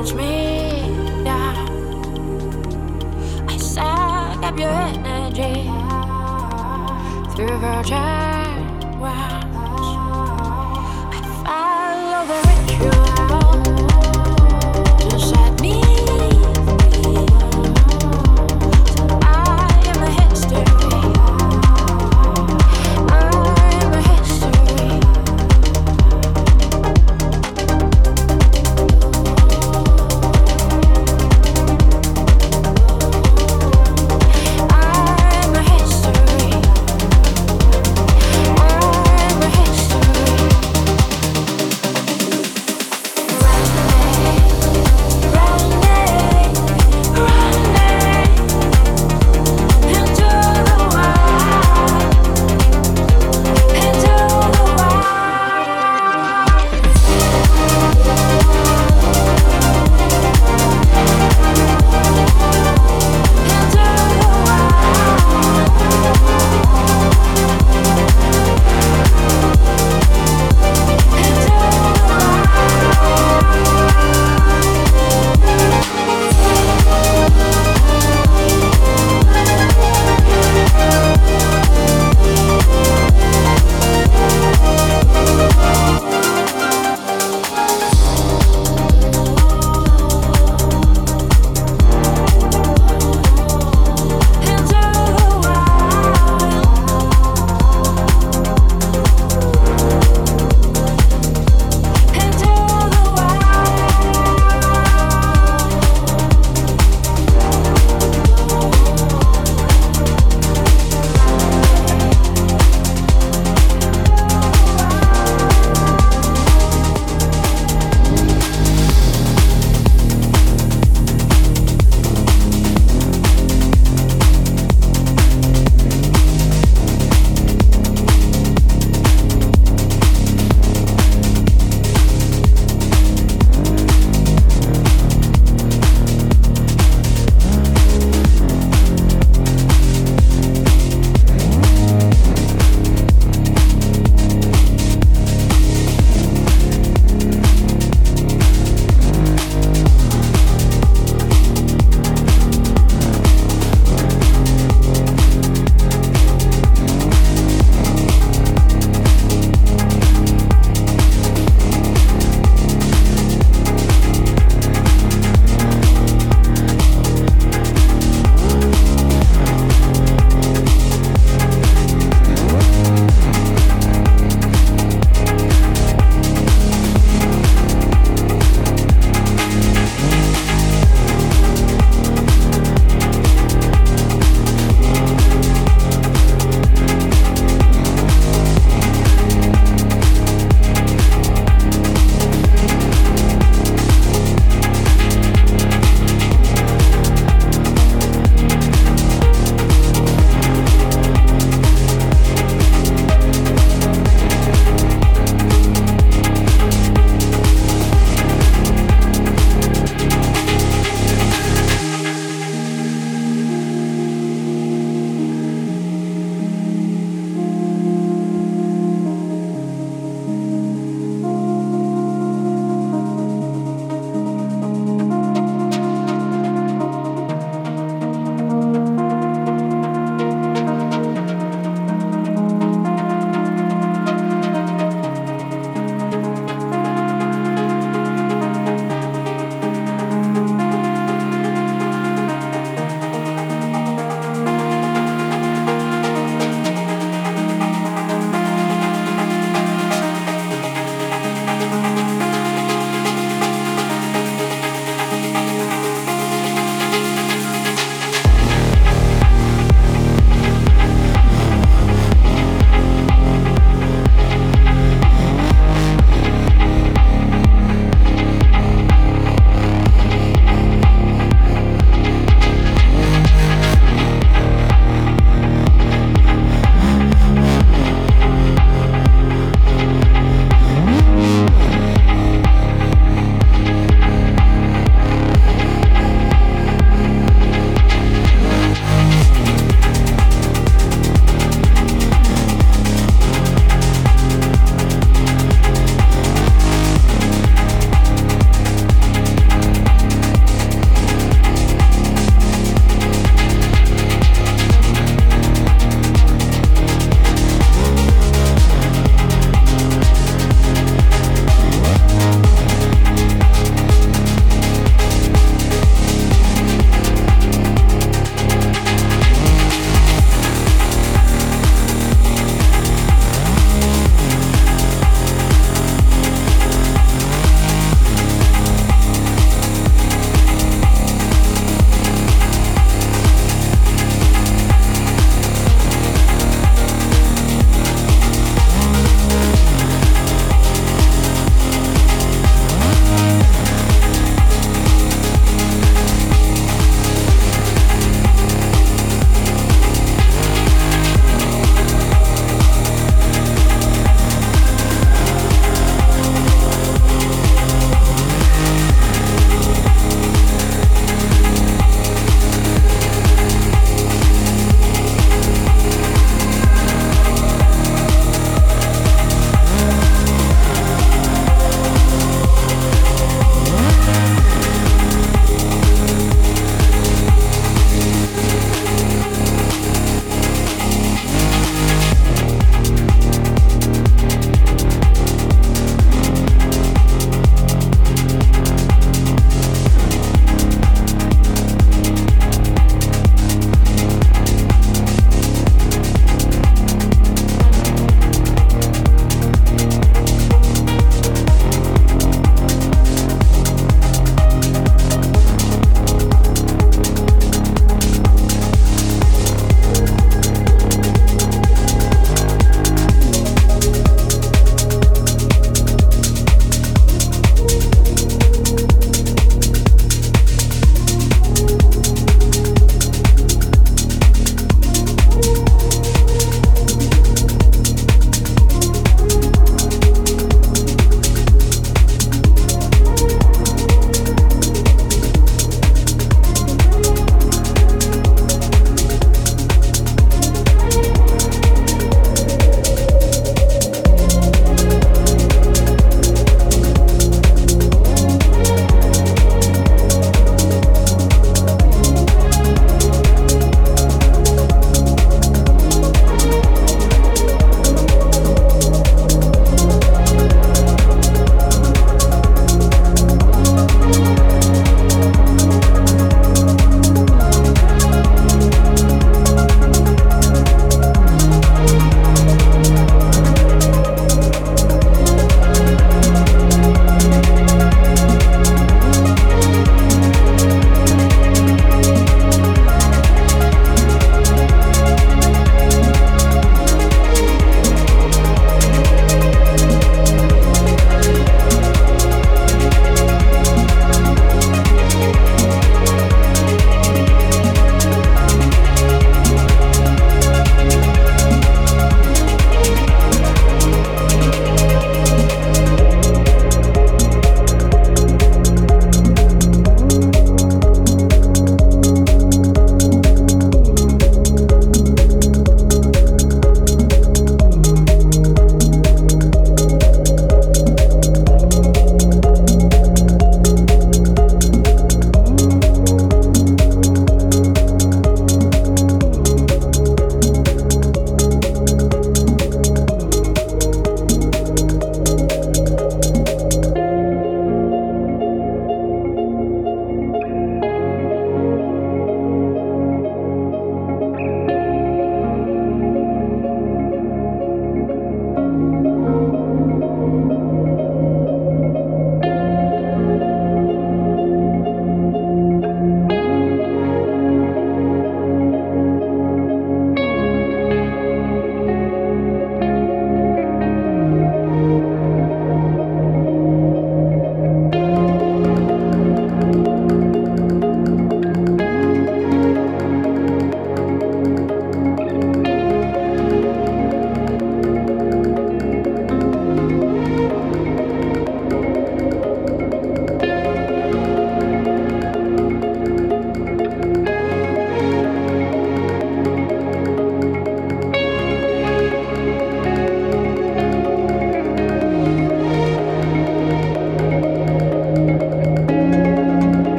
holds me down. I suck up your energy through virgin. Wow.